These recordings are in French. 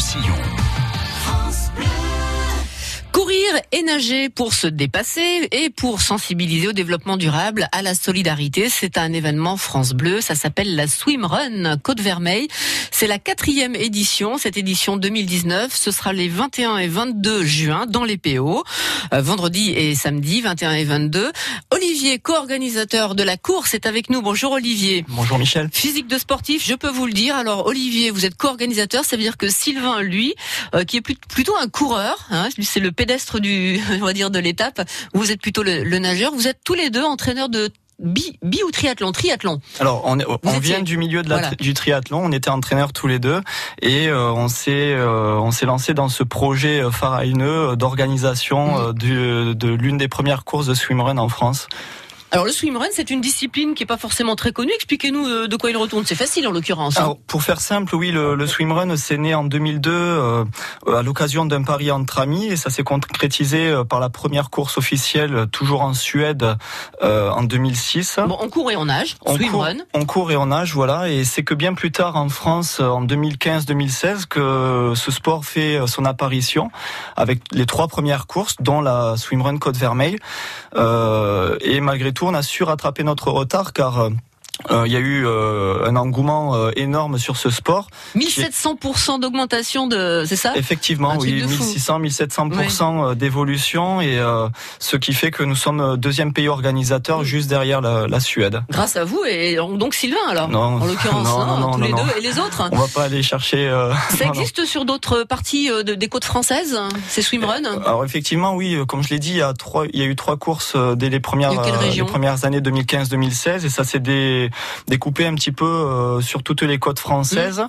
Roussillon. Courir et nager pour se dépasser et pour sensibiliser au développement durable, à la solidarité. C'est un événement France Bleu. Ça s'appelle la Swim Run Côte Vermeille. C'est la quatrième édition. Cette édition 2019, ce sera les 21 et 22 juin dans les PO. Euh, vendredi et samedi, 21 et 22. Olivier, co-organisateur de la course, est avec nous. Bonjour Olivier. Bonjour Michel. Physique de sportif, je peux vous le dire. Alors Olivier, vous êtes co-organisateur, ça veut dire que Sylvain, lui, euh, qui est plutôt un coureur, hein, c'est le pédestre du, on va dire, de l'étape. Vous êtes plutôt le, nageur. Vous êtes tous les deux entraîneurs de bi, bi ou triathlon Triathlon. Alors on, on vient du milieu de la, du triathlon, on était entraîneurs tous les deux et euh, on s'est euh, on s'est lancé dans ce projet euh, faramineux d'organisation mmh. de l'une des premières courses de swimrun en France. Alors le swimrun, c'est une discipline qui est pas forcément très connue. Expliquez-nous euh, de quoi il retourne. C'est facile en l'occurrence. Hein. Alors pour faire simple, oui, le, le swimrun c'est né en 2002 euh, à l'occasion d'un pari entre amis et ça s'est concrétisé euh, par la première course officielle toujours en Suède euh, en 2006. Bon, on court et on nage. On swimrun. Court, on court et on nage, voilà. Et c'est que bien plus tard en France, en 2015-2016, que ce sport fait son apparition avec les trois premières courses, dont la swimrun Côte Vermeille. et malgré tout on a su rattraper notre retard car euh, euh, il y a eu euh, un engouement euh, énorme sur ce sport. 1700% d'augmentation de, c'est ça? Effectivement, oui, 1600, 1700% d'évolution et ce qui fait que nous sommes deuxième pays organisateur juste derrière la, la, Suède. Grâce à vous et donc Sylvain alors. Non, en l'occurrence, non, non, non, tous les deux et les autres. On va pas aller chercher. Ça existe sur d'autres parties de, des côtes françaises, ces swimruns? Alors effectivement, oui, comme je l'ai dit, il y a trois, il y a eu trois courses dès les premières, les premières années 2015-2016 et ça c'est des découpé un petit peu euh, sur toutes les côtes françaises.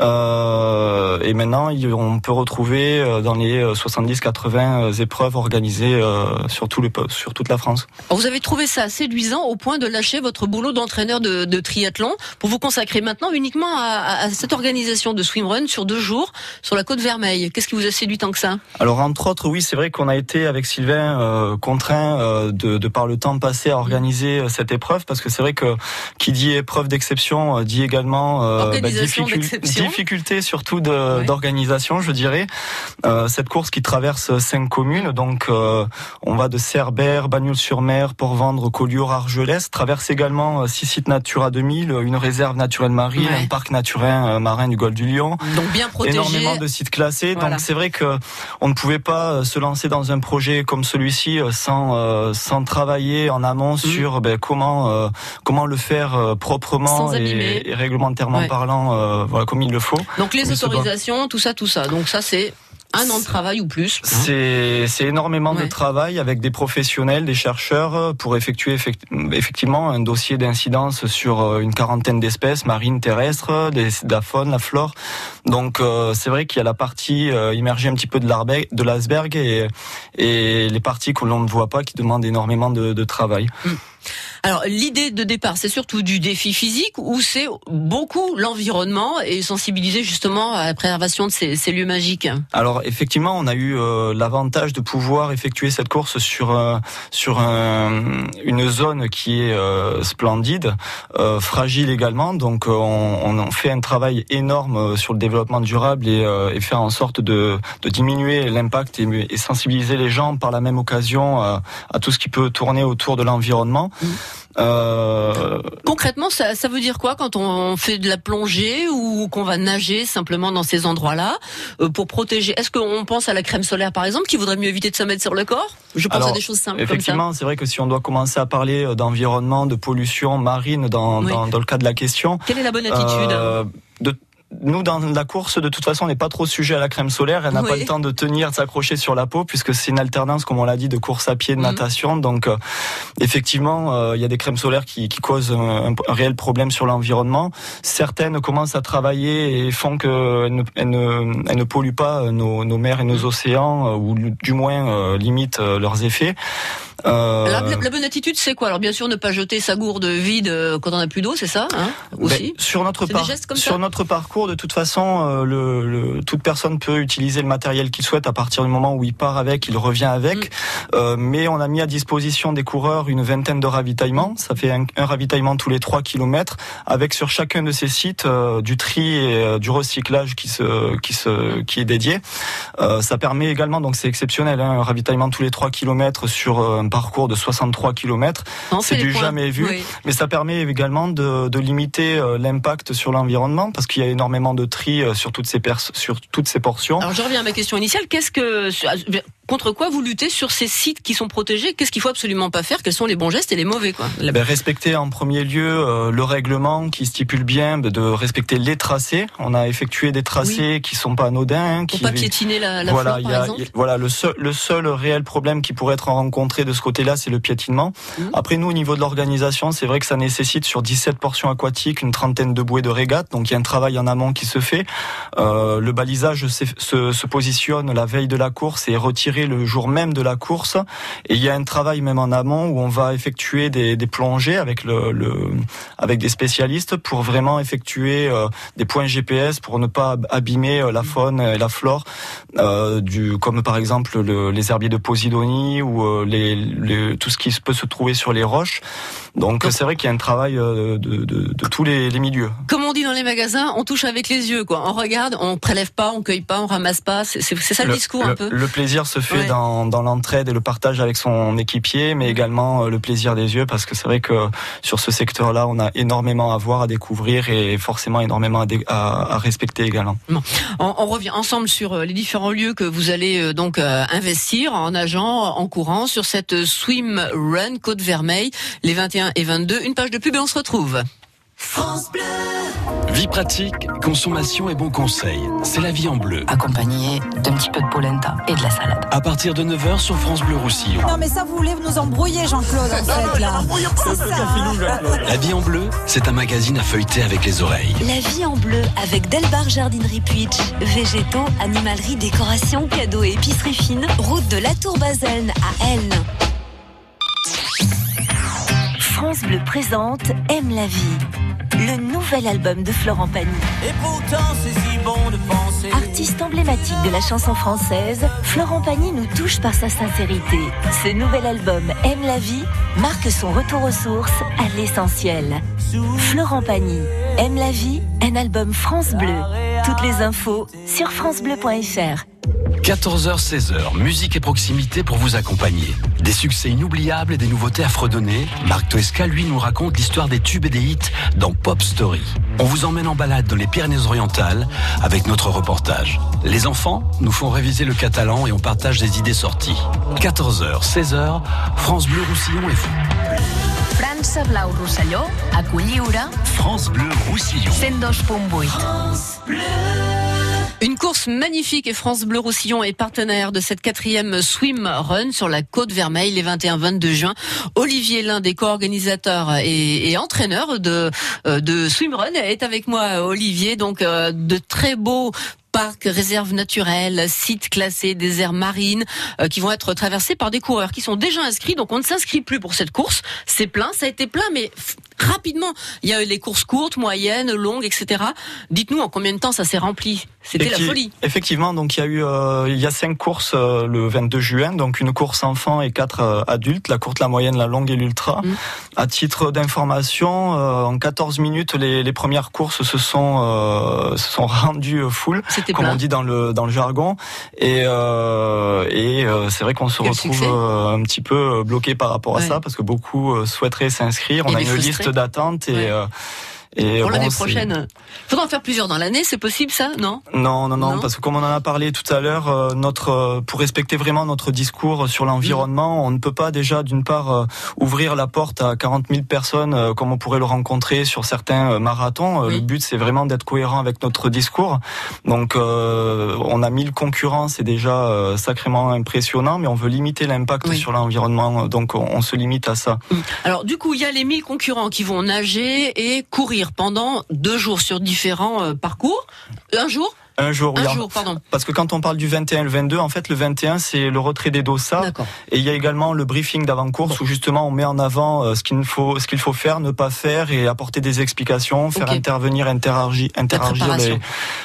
Euh, et maintenant, on peut retrouver euh, dans les 70-80 épreuves organisées sur, tout le, sur toute la France. vous avez trouvé ça séduisant au point de lâcher votre boulot d'entraîneur de, de, triathlon pour vous consacrer maintenant uniquement à, à, cette organisation de swimrun sur deux jours sur la côte Vermeille. Qu'est-ce qui vous a séduit tant que ça? Alors entre autres, oui, c'est vrai qu'on a été avec Sylvain euh, contraint euh, de, de, par le temps passé à organiser cette épreuve parce que c'est vrai que qui dit épreuve d'exception euh, dit également euh, bah, difficulté surtout d'organisation, je dirais. Euh, cette course qui traverse cinq communes, donc on va de Cerbère, Bagnols-sur-Mer, Port-Vendre, Collioure, Argelès, traverse également six sites Natura 2000, une réserve naturelle marine, un parc naturel marin du Golfe du Lion. Donc bien protégé. Énormément de sites classés. Donc c'est vrai que on ne pouvait pas se lancer dans un projet comme celui-ci sans sans travailler en amont mmh. sur ben, comment comment le faire proprement et, réglementairement parlant, euh, voilà, comme il le faut. Donc les autorisations, tout ça, tout ça. Donc ça, c'est un an de travail ou plus. C'est énormément de travail avec des professionnels, des chercheurs euh, pour effectuer effectivement un dossier d'incidence sur euh, une quarantaine d'espèces marines, terrestres, des, de la faune, la flore. Donc c'est vrai qu'il y a la partie immergée un petit peu de l'iceberg et, et les parties que l'on ne voit pas qui demandent énormément de, de travail. Mm. Alors l'idée de départ, c'est surtout du défi physique ou c'est beaucoup l'environnement et sensibiliser justement à la préservation de ces, ces lieux magiques Alors effectivement, on a eu euh, l'avantage de pouvoir effectuer cette course sur euh, sur une zone qui est euh, splendide, fragile également. Donc on, on, fait un travail énorme sur le développement durable et, et faire en sorte de, de diminuer l'impact et, et, sensibiliser les gens par la même occasion à, à tout ce qui peut tourner autour de l'environnement. Mmh. Euh... Concrètement, ça, ça, veut dire quoi quand on fait de la plongée ou qu'on va nager simplement dans ces endroits-là euh, pour protéger? Est-ce qu'on pense à la crème solaire par exemple, qui vaudrait mieux éviter de se mettre sur le corps? Je pense à des choses simples. Effectivement, c'est vrai que si on doit commencer à parler euh, d'environnement, de pollution marine dans, dans, dans, le cas de la question, quelle est la bonne attitude? euh, de nous, dans la course, de toute façon, on n'est pas trop sujet à la crème solaire. Elle n'a pas le temps de tenir, de s'accrocher sur la peau, puisque c'est une alternance, comme on l'a dit, de course à pied, de mhm. natation. Donc, euh, effectivement, euh, il y a des crèmes solaires qui, qui causent un, réel problème sur l'environnement. Certaines commencent à travailler et font qu'elles ne, elles ne, elles ne polluent pas nos, nos, mers et nos mhm. océans, ou du moins limitent leurs effets. Euh... La, la, bonne attitude, c'est quoi? Alors bien sûr, ne pas jeter sa gourde vide euh, quand on n'a plus d'eau, c'est ça hein, ben, aussi? sur notre par... sur notre parcours, de toute façon, euh, le, le, toute personne peut utiliser le matériel qu'il souhaite à partir du moment où il part avec, il revient avec. Mm. Euh, mais on a mis à disposition des coureurs une vingtaine de ravitaillements. Ça fait un, un ravitaillement tous les 3 kilomètres, avec sur chacun de ces sites du tri et du recyclage qui se qui se qui est dédié. ça permet également, donc c'est exceptionnel, hein, un ravitaillement tous les 3 kilomètres sur un parcours de 63 km. C'est du jamais vu. Mais ça permet également de, de limiter euh, l'impact sur l'environnement parce qu'il y a énormément de tri euh, sur toutes ces, sur toutes ces portions. Alors je reviens à ma question initiale. Qu'est-ce que contre quoi vous luttez sur ces sites qui sont protégés? Qu'est-ce qu'il faut absolument pas faire? Quels sont les bons gestes et les mauvais quoi? Ben, Respecter en premier lieu euh, le règlement qui stipule bien de respecter les tracés. On a effectué des tracés qui sont pas anodins. Hein, qui pas piétiner la, la voilà, flore, par exemple? voilà le seul, le seul réel problème qui pourrait être rencontré de ce côté-là, c'est le piétinement. Mmh. Après nous, au niveau de l'organisation, c'est vrai que ça nécessite sur 17 portions aquatiques une trentaine de bouées de régate. Donc il y a un travail en amont qui se fait. Euh, le balisage se, se, se positionne la veille de la course et retiré le jour même de la course. Et il y a un travail même en amont où on va effectuer des, des plongées avec le, le, avec des spécialistes pour vraiment effectuer euh, des points GPS pour ne pas abîmer euh, la faune et la flore euh, du comme par exemple le, les herbiers de Posidonie ou euh, les, les, tout ce qui peut se trouver sur les roches. Donc c'est vrai qu'il y a un travail de, de, de tous les, les, milieux. Comme on dit dans les magasins, on touche avec les yeux quoi. On regarde, on prélève pas, on cueille pas, on ramasse pas. C'est ça le, le discours un peu? Le plaisir se fait dans, dans l'entraide et le partage avec son équipier, mais également euh, le plaisir des yeux, parce que c'est vrai que sur ce secteur-là, on a énormément à voir, à découvrir et forcément énormément à, à, respecter également. Bon. On, on, revient ensemble sur euh, les différents lieux que vous allez euh, donc investir en nageant, en courant sur cette Swim Run Côte Vermeille, les 21 et 22. Une page de pub et on se retrouve. France Bleu. Vie pratique, consommation et bons conseils. C'est la vie en bleu. Accompagné d'un petit peu de polenta et de la salade. À partir de 9h sur France Bleu Roussillon. Non mais ça vous voulez nous embrouiller Jean-Claude en fait là. La vie en bleu, c'est un magazine à feuilleter avec les oreilles. La vie en bleu avec Delbar Jardinerie Puitch. Végétaux, animalerie, décoration, cadeaux et épicerie fine. Route de la Tour Baselne à Elne. France Bleu présente Aime la vie le nouvel album de Florent Pagny. Et pourtant, c'est si bon de penser. Artiste emblématique de la chanson française, Florent Pagny nous touche par sa sincérité. Ce nouvel album Aime la vie marque son retour aux sources, à l'essentiel. Florent Pagny, Aime la vie, un album France Bleu. Toutes les infos sur francebleu.fr. 14h-16h, musique et proximité pour vous accompagner. Des succès inoubliables et des nouveautés à fredonner. Marc Toesca, lui, nous raconte l'histoire des tubes et des hits dans Pop Story. On vous emmène en balade dans les Pyrénées-Orientales avec notre reportage. Les enfants nous font réviser le catalan et on partage des idées sorties. 14h, 16h, France Bleu Roussillon et vous. France Blau Roussillon, à France Bleu Roussillon. 102.8. France Bleu. Une course magnifique et France Bleu Roussillon est partenaire de cette quatrième swim run sur la côte Vermeille les 21-22 juin. Olivier, l'un des co-organisateurs et, et entraîneur de, euh, de swim run, est avec moi. Olivier, donc euh, de très beaux parcs, réserves naturelles, sites classés, déserts marines, euh, qui vont être traversés par des coureurs qui sont déjà inscrits. Donc on ne s'inscrit plus pour cette course. C'est plein, ça a été plein, mais rapidement. Il y a eu les courses courtes, moyennes, longues, etc. Dites-nous en combien de temps ça s'est rempli C'était la folie. Effectivement, donc il y a eu euh, il y a cinq courses euh, le 22 juin, donc une course enfant et quatre euh, adultes, la courte, la moyenne, la longue et l'ultra. Mm. À titre d'information, euh, en 14 minutes, les, les premières courses se sont se sont rendues full, comme plein. on dit dans le dans le jargon. Et et c'est vrai qu'on se Quel retrouve succès. un petit peu bloqué par rapport à Ouais. ça parce que beaucoup souhaiteraient s'inscrire. On Et a une frustrés. liste d'attente et Ouais. Et Pour bon, l'année c'est- prochaine. Faudra en faire plusieurs dans l'année, c'est possible ça Non? Non, non, non, Non? parce que comme on en a parlé tout à l'heure, euh, notre euh, pour respecter vraiment notre discours sur l'environnement, on ne peut pas déjà d'une part euh, ouvrir la porte à 40 000 personnes comme on pourrait le rencontrer sur certains marathons. Oui. Le but c'est vraiment d'être cohérent avec notre discours. Donc euh, on a 1000 concurrents, c'est déjà sacrément impressionnant, mais on veut limiter l'impact Oui. sur l'environnement, donc on, on se limite à ça. Alors du coup, il y a les 1000 concurrents qui vont nager et courir pendant deux jours sur différents euh, parcours. Un jour Un jour, oui. Un jour, pardon. Parce que quand on parle du 21 et le 22, en fait, le 21, c'est le retrait des dossards. Et il y a également le briefing d'avant-course où justement on met en avant euh, ce qu'il faut, ce qu'il faut faire, ne pas faire et apporter des explications, faire intervenir, interagir, interagir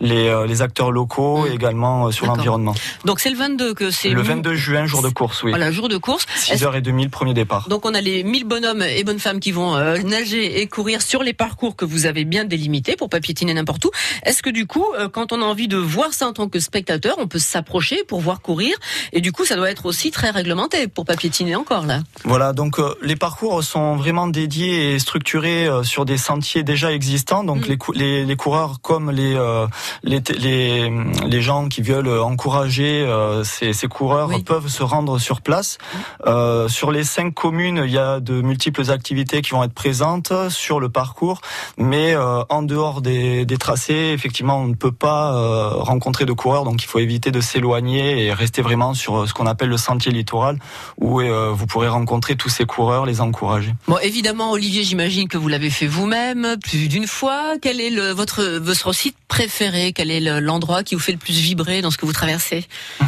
les, euh, les acteurs locaux Mm. et également euh, sur l'environnement. Donc c'est le 22 que c'est Le 22 juin, jour de course, oui. Voilà, jour de course. Est-ce- 6h30 le premier départ. Donc on a les 1000 bonhommes et bonnes femmes qui vont euh, nager et courir sur les parcours que vous avez bien délimités pour pas piétiner n'importe où. Est-ce que du coup, quand on a envie de voir ça en tant que spectateur, on peut s'approcher pour voir courir et du coup ça doit être aussi très réglementé pour pas piétiner encore là. Voilà, donc euh, les parcours sont vraiment dédiés et structurés euh, sur des sentiers déjà existants. Donc Mm. les, cou- les, les coureurs comme les, euh, les, t- les, les gens qui veulent encourager ces, ces coureurs Oui. peuvent se rendre sur place. Sur les cinq communes, il y a de multiples activités qui vont être présentes sur le parcours, mais en dehors des, des tracés, effectivement, on ne peut pas euh, rencontrer de coureurs, donc il faut éviter de s'éloigner et rester vraiment sur euh, ce qu'on appelle le sentier littoral, où euh, vous pourrez rencontrer tous ces coureurs, les encourager. Bon, évidemment, Olivier, j'imagine que vous l'avez fait vous-même plus d'une fois. Quel est le, votre, votre site préféré? Quel est le- l'endroit qui vous fait le plus vibrer dans ce que vous traversez?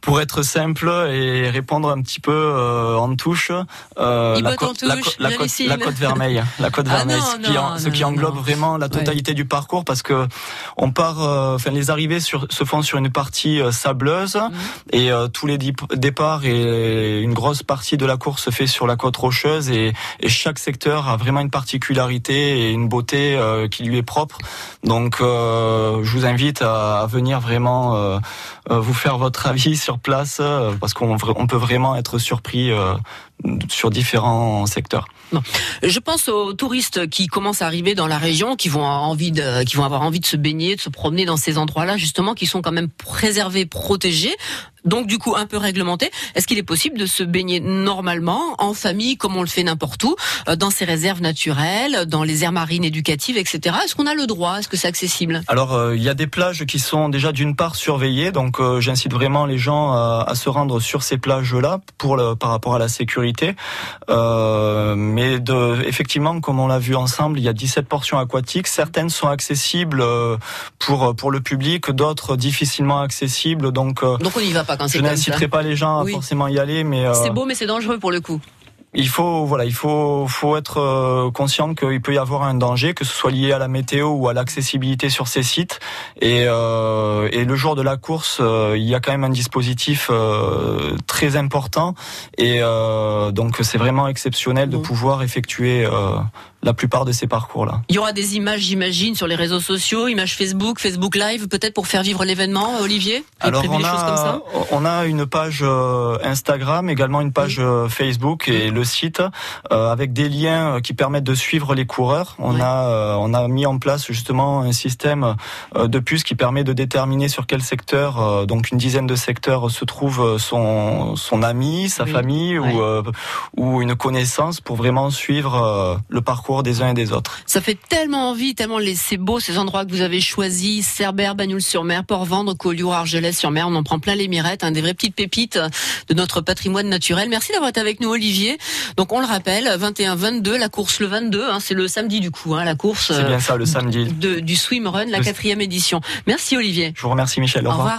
Pour être simple et répondre un petit peu euh, en touche, la, côte- la, touche, côte- la, côte, Janissime. la côte vermeille, la côte Ah non, ce qui, non, ce englobe vraiment la totalité du parcours, parce que on part, enfin les arrivées sur, se font sur une partie euh, sableuse Mhm. et euh, tous les départs et une grosse partie de la course se fait sur la côte rocheuse et, et chaque secteur a vraiment une particularité et une beauté euh, qui lui est propre. Donc je vous invite à, à venir vraiment vous faire votre avis sur place parce qu'on on peut vraiment être surpris sur différents secteurs. Je pense aux touristes qui commencent à arriver dans la région, qui vont avoir envie de, qui vont avoir envie de se baigner, de se promener dans ces endroits-là, justement, qui sont quand même préservés, protégés, donc du coup un peu réglementés. Est-ce qu'il est possible de se baigner normalement, en famille, comme on le fait n'importe où, euh, dans ces réserves naturelles, dans les aires marines éducatives, etc. Est-ce qu'on a le droit? Est-ce que c'est accessible? Alors euh, il y a des plages qui sont déjà d'une part surveillées, donc euh, j'incite vraiment les gens à, à se rendre sur ces plages-là pour le, par rapport à la sécurité. Euh, mais de, effectivement, comme on l'a vu ensemble, il y a 17 portions aquatiques. Certaines sont accessibles euh, pour pour le public, d'autres difficilement accessibles. Donc euh, Donc on n'y va quand c'est je comme ça. n'inciterai pas les gens à forcément y aller, mais euh, C'est beau, mais c'est dangereux pour le coup. il faut voilà, il faut faut être euh, conscient qu'il peut y avoir un danger, que ce soit lié à la météo ou à l'accessibilité sur ces sites. Et, euh, et le jour de la course, euh, il y a quand même un dispositif euh, très important. Et donc c'est vraiment exceptionnel de pouvoir effectuer la plupart de ces parcours-là. Il y aura des images, j'imagine, sur les réseaux sociaux, images Facebook, Facebook Live, peut-être pour faire vivre l'événement, Olivier Alors on choses comme ça a, on a une page euh, Instagram, également une page euh, Facebook et le site euh, avec des liens qui permettent de suivre les coureurs. On a euh, on a mis en place justement un système de puces qui permet de déterminer sur quel secteur, euh, donc une dizaine de secteurs, se trouve son son ami, sa famille ou ou une connaissance pour vraiment suivre le parcours des uns et des autres. Ça fait tellement envie, tellement les, c'est beau ces endroits que vous avez choisis, Cerbère, Bagnoul-sur-Mer, Port-Vendre, Collioure, Argelès-sur-Mer, on en prend plein les mirettes, hein, des vraies petites pépites de notre patrimoine naturel. Merci d'avoir été avec nous Olivier. Donc on le rappelle, 21-22, la course le 22, hein, c'est le samedi du coup, hein, la course C'est euh, bien ça le samedi. de, du Swim Run, la quatrième édition. Merci Olivier. Je vous remercie Michel. Au revoir.